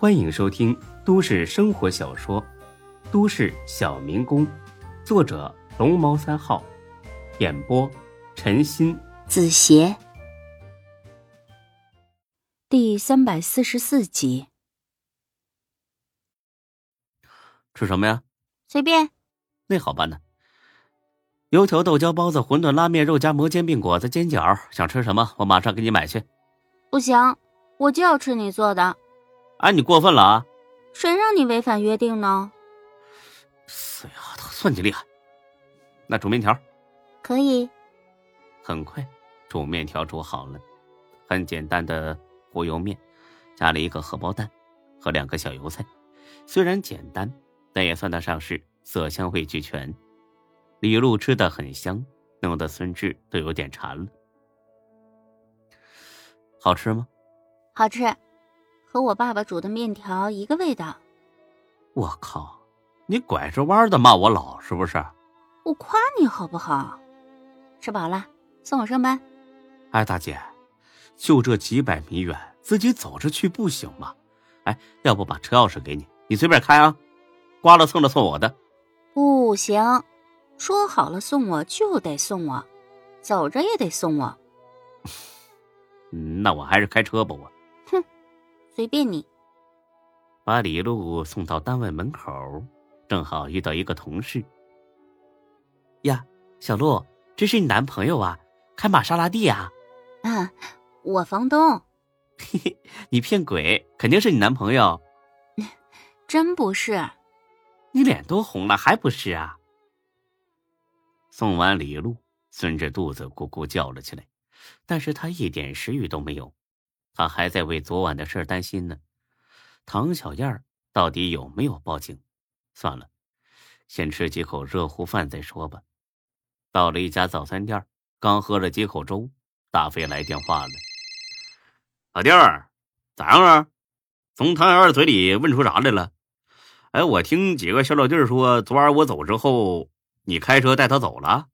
欢迎收听都市生活小说《都市小民工》，作者龙猫三号，演播陈鑫、子邪，第三百四十四集。吃什么呀？随便。那好办呢。油条、豆浆、包子、馄饨、拉面、肉夹馍、煎饼、果子、煎饺，想吃什么？我马上给你买去。不行，我就要吃你做的。哎，你过分了啊！谁让你违反约定呢？死丫头，算你厉害。那煮面条，可以。很快，煮面条煮好了，很简单的糊油面，加了一个荷包蛋和两个小油菜，虽然简单，但也算得上是色香味俱全。李璐吃的很香，弄得孙志都有点馋了。好吃吗？好吃，和我爸爸煮的面条一个味道。我靠，你拐着弯的骂我老是不是？我夸你好不好？吃饱了，送我上班。哎，大姐，就这几百米远，自己走着去不行吗？哎，要不把车钥匙给你，你随便开啊。刮了蹭了送我的。不行，说好了送我就得送我，走着也得送我。那我还是开车吧，我。哼，随便你。把李璐送到单位门口，正好遇到一个同事。呀，小璐，这是你男朋友啊？开玛莎拉蒂啊？啊，我房东。嘿嘿，你骗鬼，肯定是你男朋友。真不是。你脸都红了，还不是啊？送完李璐，孙志肚子咕咕叫了起来。但是他一点食欲都没有，他还在为昨晚的事担心呢。唐小燕到底有没有报警？算了，先吃几口热乎饭再说吧。到了一家早餐店，刚喝了几口粥，大飞来电话了：“老弟儿，咋样啊？从唐小燕嘴里问出啥来了？哎，我听几个小老弟说，昨晚我走之后，你开车带她走了。”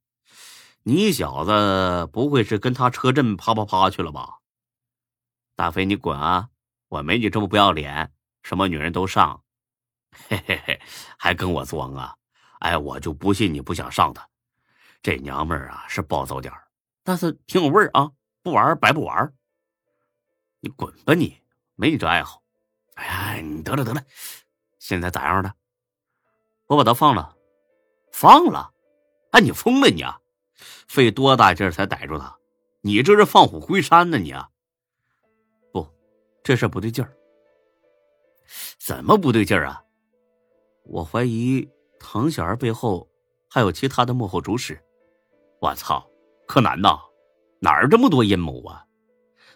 你小子不会是跟他车震啪啪啪去了吧？大飞，你滚啊！我没你这么不要脸，什么女人都上，嘿嘿嘿，还跟我装啊！哎，我就不信你不想上她。这娘们儿啊是暴躁点但是挺有味儿啊！不玩白不玩。你滚吧你，没你这爱好。哎呀，你得了得了，现在咋样了？我把他放了，放了？哎，你疯了你啊！费多大劲儿才逮住他？你这是放虎归山呢！你啊，这事不对劲儿。怎么不对劲儿啊？我怀疑唐小儿背后还有其他的幕后主使。我操，柯南呐，哪儿这么多阴谋啊？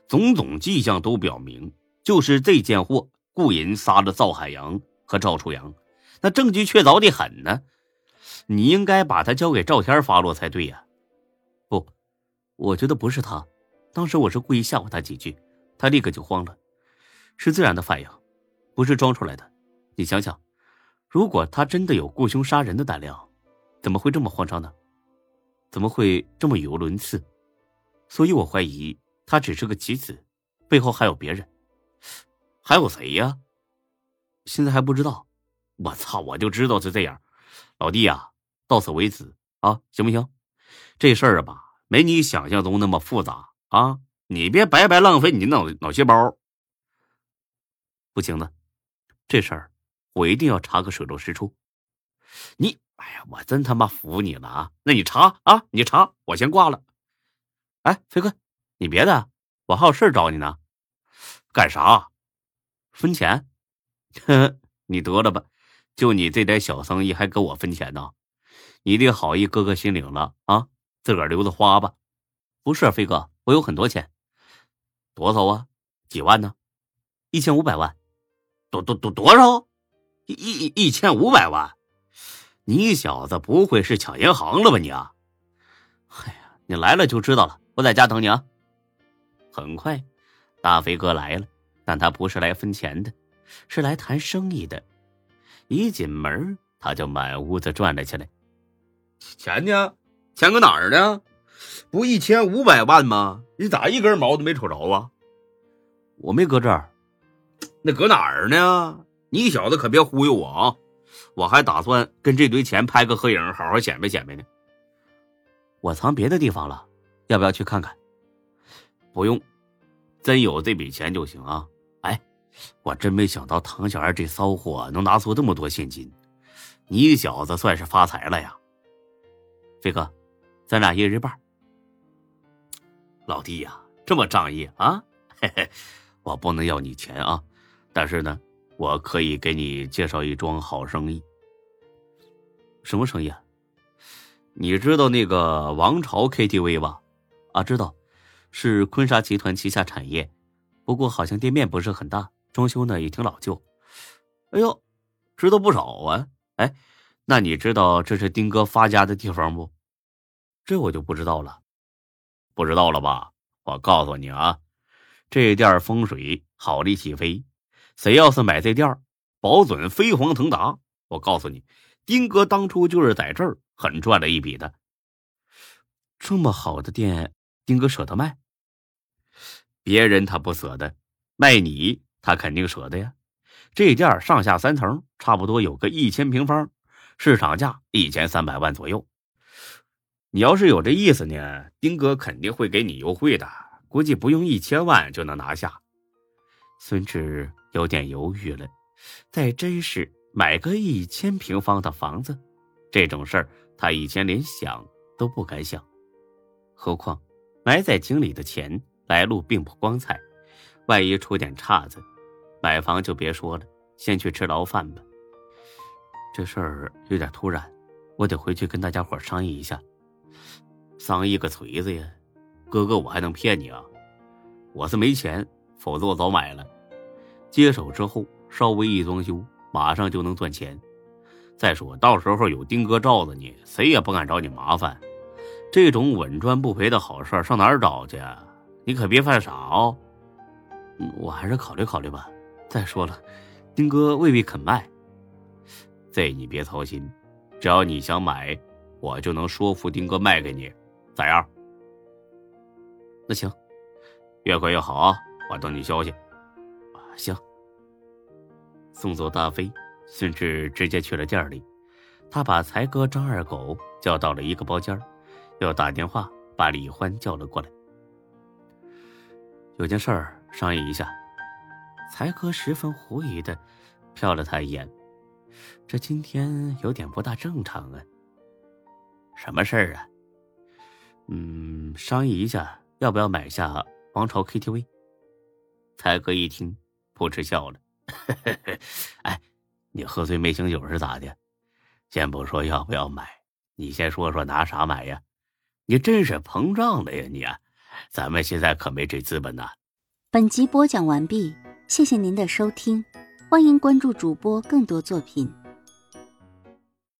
种种迹象都表明，就是这贱货雇人杀了赵海洋和赵初阳，那证据确凿的很呢。你应该把他交给赵天发落才对呀。不，我觉得不是他。当时我是故意吓唬他几句，他立刻就慌了，是自然的反应，不是装出来的。你想想，如果他真的有雇凶杀人的胆量，怎么会这么慌张呢？怎么会这么语无伦次？所以我怀疑他只是个棋子，背后还有别人。还有谁呀？现在还不知道。我操！我就知道是这样。老弟呀，到此为止啊，行不行？这事儿吧，没你想象中那么复杂啊！你别白白浪费你脑脑细胞。不行的，这事儿我一定要查个水落石出。你，哎呀，我真他妈服你了啊！那你查啊，你查，我先挂了。哎，飞哥，你别的，我还有事找你呢。干啥？分钱？呵，你得了吧，就你这点小生意还跟我分钱呢？你的好意，哥哥心领了啊。自个儿留着花吧，不是飞哥，我有很多钱，多少啊？几万呢？一千五百万，多多多多少？一一一千五百万？你小子不会是抢银行了吧你啊？哎呀，你来了就知道了，我在家等你啊。很快，大飞哥来了，但他不是来分钱的，是来谈生意的。一进门，他就满屋子转了起来，钱呢？钱搁哪儿呢？不一千五百万吗？你咋一根毛都没瞅着啊？我没搁这儿。那搁哪儿呢？你小子可别忽悠我啊！我还打算跟这堆钱拍个合影，好好显摆显摆呢。我藏别的地方了，要不要去看看？不用，真有这笔钱就行啊！哎，我真没想到唐小二这骚货能拿出这么多现金，你小子算是发财了呀！飞哥，咱俩一人一半。老弟呀，这么仗义啊！嘿嘿，我不能要你钱啊，但是呢。我可以给你介绍一桩好生意。什么生意啊？你知道那个王朝 KTV 吧？啊，知道，是坤沙集团旗下产业，不过好像店面不是很大，装修呢也挺老旧。哎呦，知道不少啊！哎，那你知道这是丁哥发家的地方不？这我就不知道了。不知道了吧？我告诉你啊，这店风水好利起飞。谁要是买这店保准飞黄腾达。我告诉你，丁哥当初就是在这儿狠赚了一笔的。这么好的店，丁哥舍得卖？别人他不舍得，卖你他肯定舍得呀。这店上下三层，差不多有个一千平方，市场价一千三百万左右。你要是有这意思呢，丁哥肯定会给你优惠的，估计不用一千万就能拿下。孙志。有点犹豫了，在真市买个一千平方的房子，这种事儿他以前连想都不敢想，何况埋在井里的钱来路并不光彩，万一出点岔子，买房就别说了，先去吃牢饭吧。这事儿有点突然，我得回去跟大家伙商议一下。商议个锤子呀，哥哥，我还能骗你啊？我是没钱，否则我早买了。接手之后，稍微一装修，马上就能赚钱。再说到时候有丁哥罩着你，谁也不敢找你麻烦。这种稳赚不赔的好事上哪儿找去？你可别犯傻哦。我还是考虑考虑吧。再说了，丁哥未必肯卖。这你别操心，只要你想买，我就能说服丁哥卖给你。咋样？那行，越快越好啊！我等你消息。行。送走大飞，孙志直接去了店里。他把才哥张二狗叫到了一个包间，又打电话把李欢叫了过来。有件事儿商议一下。才哥十分狐疑的瞟了他一眼，这今天有点不大正常啊。什么事儿啊？嗯，商议一下要不要买下王朝 KTV。才哥一听。不嗤笑了，哎，你喝醉没醒酒是咋的？先不说要不要买，你先说说拿啥买呀？你真是膨胀了呀你！啊咱们现在可没这资本呐。本集播讲完毕，谢谢您的收听，欢迎关注主播更多作品。